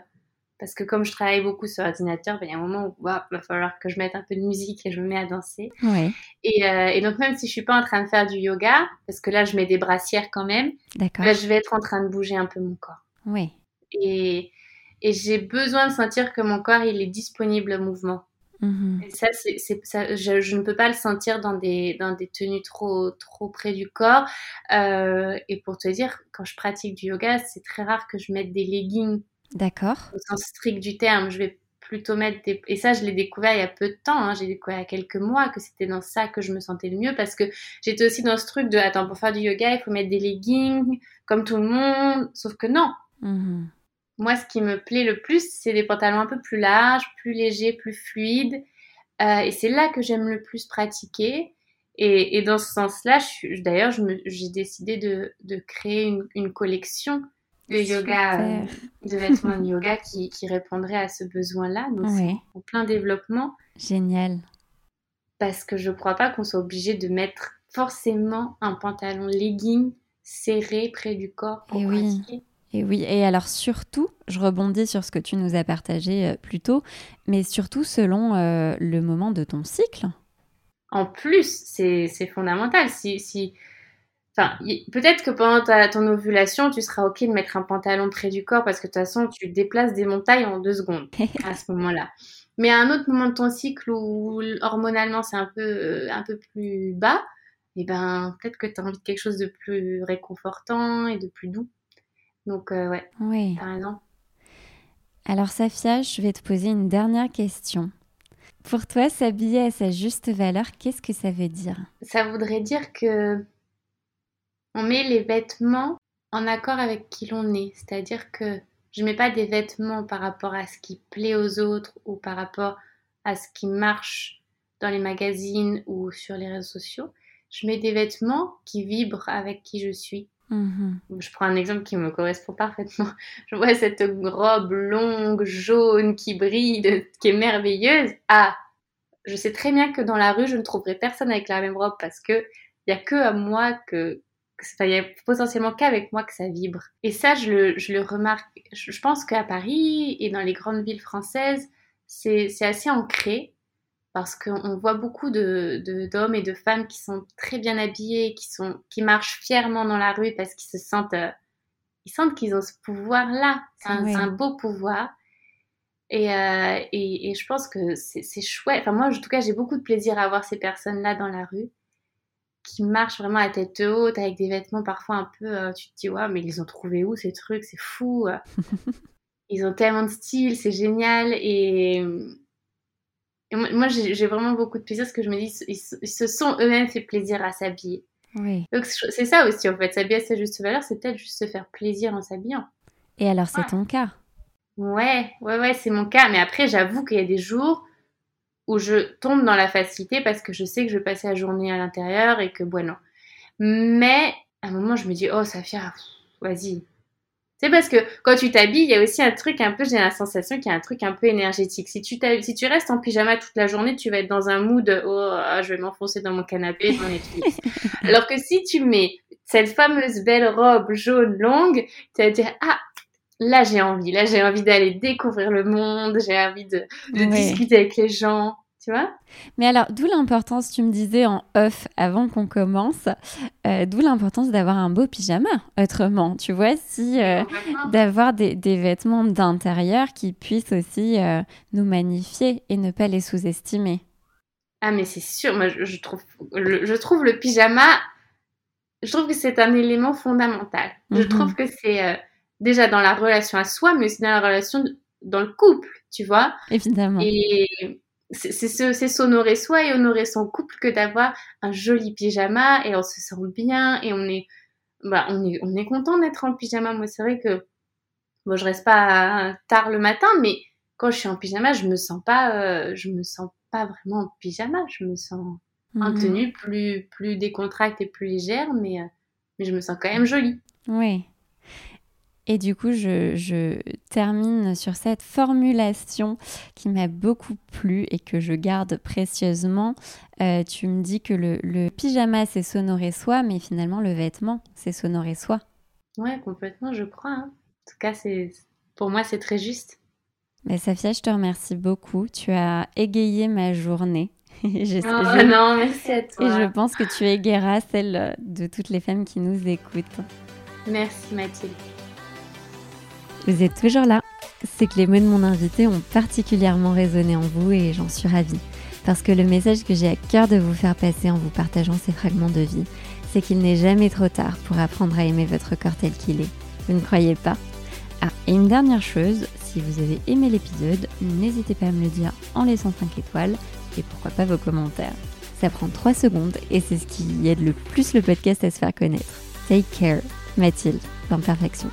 parce que comme je travaille beaucoup sur ordinateur, ben, il y a un moment où il va falloir que je mette un peu de musique et je me mets à danser. Ouais. Et, euh, et, donc même si je suis pas en train de faire du yoga, parce que là je mets des brassières quand même, ben, je vais être en train de bouger un peu mon corps. Oui. Et, et j'ai besoin de sentir que mon corps il est disponible au mouvement. Mhm. Et ça, je, je, ne peux pas le sentir dans des, dans des tenues trop, trop près du corps. Euh, et pour te dire, quand je pratique du yoga, c'est très rare que je mette des leggings. D'accord. Au sens strict du terme. Je vais plutôt mettre des... Et ça, je l'ai découvert il y a peu de temps. Hein. J'ai découvert il y a quelques mois que c'était dans ça que je me sentais le mieux parce que j'étais aussi dans ce truc de, attends, pour faire du yoga, il faut mettre des leggings comme tout le monde. Sauf que non. Mhm. Moi, ce qui me plaît le plus, c'est des pantalons un peu plus larges, plus légers, plus fluides. Euh, et c'est là que j'aime le plus pratiquer. Et, et dans ce sens-là, d'ailleurs, j'ai décidé de, de créer une, une, collection de yoga, euh, de vêtements de yoga qui, qui répondrait à ce besoin-là. Donc, Ouais. c'est en plein développement. Génial. Parce que je crois pas qu'on soit obligé de mettre forcément un pantalon legging serré près du corps pour Et oui. pratiquer. Et oui, et alors surtout, je rebondis sur ce que tu nous as partagé euh, plus tôt, mais surtout selon euh, le moment de ton cycle. En plus, c'est c'est fondamental. Si, si... Enfin, peut-être que pendant ta, ton ovulation, tu seras OK de mettre un pantalon près du corps parce que de toute façon, tu déplaces des montagnes en deux secondes à ce moment-là. Mais à un autre moment de ton cycle où hormonalement c'est un peu, euh, un peu plus bas, et ben peut-être que tu as envie de quelque chose de plus réconfortant et de plus doux. Donc, euh, ouais, Oui. t'as raison. Alors Safia, je vais te poser une dernière question. Pour toi, s'habiller à sa juste valeur, qu'est-ce que ça veut dire? Ça voudrait dire que on met les vêtements en accord avec qui l'on est. C'est-à-dire que je mets pas des vêtements par rapport à ce qui plaît aux autres ou par rapport à ce qui marche dans les magazines ou sur les réseaux sociaux. Je mets des vêtements qui vibrent avec qui je suis. Mhm. Je prends un exemple qui me correspond parfaitement. Je vois cette robe longue, jaune, qui brille, qui est merveilleuse. Ah, je sais très bien que dans la rue, je ne trouverai personne avec la même robe parce que il y a que à moi que, il y a potentiellement qu'avec moi que ça vibre. Et ça, je le, je le remarque. Je, je pense qu'à Paris et dans les grandes villes françaises, c'est assez ancré parce qu'on voit beaucoup de de- d'hommes et de femmes qui sont très bien habillés, qui sont qui marchent fièrement dans la rue parce qu'ils se sentent euh, ils sentent qu'ils ont ce pouvoir-là. C'est un, Oui. c'est un beau pouvoir. Et, euh, et, et je pense que c'est c'est chouette. Enfin, moi, en tout cas, j'ai beaucoup de plaisir à voir ces personnes-là dans la rue qui marchent vraiment à tête haute avec des vêtements parfois un peu. euh, tu te dis, ouais, mais ils ont trouvé où ces trucs C'est fou. ils ont tellement de style, c'est génial. Et, et moi, j'ai vraiment beaucoup de plaisir parce que je me dis, ils, se- ils se sont eux-mêmes fait plaisir à s'habiller. Oui. Donc, c'est ça aussi, en fait. S'habiller à sa juste valeur, c'est peut-être juste se faire plaisir en s'habillant. Et alors, c'est Ouais. ton cas? Ouais, ouais, ouais, c'est mon cas. Mais après, j'avoue qu'il y a des jours où je tombe dans la facilité parce que je sais que je vais passer la journée à l'intérieur et que, bueno. Mais à un moment, je me dis, oh, Safia, vas-y. C'est parce que quand tu t'habilles, il y a aussi un truc un peu, j'ai la sensation qu'il y a un truc un peu énergétique. Si tu, si tu restes en pyjama toute la journée, tu vas être dans un mood, oh, ah, je vais m'enfoncer dans mon canapé, devant Netflix. Alors que si tu mets cette fameuse belle robe jaune longue, tu vas te dire, ah, là j'ai envie, là j'ai envie d'aller découvrir le monde, j'ai envie de, discuter avec les gens, tu vois? Mais alors, d'où l'importance, tu me disais en off avant qu'on commence, euh, d'où l'importance d'avoir un beau pyjama, autrement. Tu vois, si euh, d'avoir des, des vêtements d'intérieur qui puissent aussi euh, nous magnifier et ne pas les sous-estimer. Ah mais c'est sûr, moi je, je trouve le, je trouve le pyjama, je trouve que c'est un élément fondamental. Je Mhm. trouve que c'est déjà dans la relation à soi, mais aussi dans la relation dans le couple, tu vois? Évidemment. Et c'est s'honorer soi et honorer son couple que d'avoir un joli pyjama et on se sent bien et on est, bah, on est, on est content d'être en pyjama. Moi, c'est vrai que bon, je reste pas tard le matin, mais quand je suis en pyjama, je me sens pas, euh, je me sens pas vraiment en pyjama. Je me sens en Mhm. tenue plus, plus décontractée et plus légère, mais, euh, mais je me sens quand même jolie. Oui. Et du coup, je, je termine sur cette formulation qui m'a beaucoup plu et que je garde précieusement. Euh, tu me dis que le, le pyjama, c'est s'honorer soi, mais finalement, le vêtement, c'est s'honorer soi. Ouais, complètement, je crois. hein. En tout cas, c'est, pour moi, c'est très juste. Mais Safia, je te remercie beaucoup. Tu as égayé ma journée. oh, non, merci à toi. Et je pense que tu égayeras celle de toutes les femmes qui nous écoutent. Merci Mathilde. Vous êtes toujours là. C'est que les mots de mon invité ont particulièrement résonné en vous et j'en suis ravie. Parce que le message que j'ai à cœur de vous faire passer en vous partageant ces fragments de vie, c'est qu'il n'est jamais trop tard pour apprendre à aimer votre corps tel qu'il est. Vous ne croyez pas? Ah, et une dernière chose, si vous avez aimé l'épisode, n'hésitez pas à me le dire en laissant 5 étoiles et pourquoi pas vos commentaires. Ça prend 3 secondes et c'est ce qui aide le plus le podcast à se faire connaître. Take care, Mathilde, d'imperfection.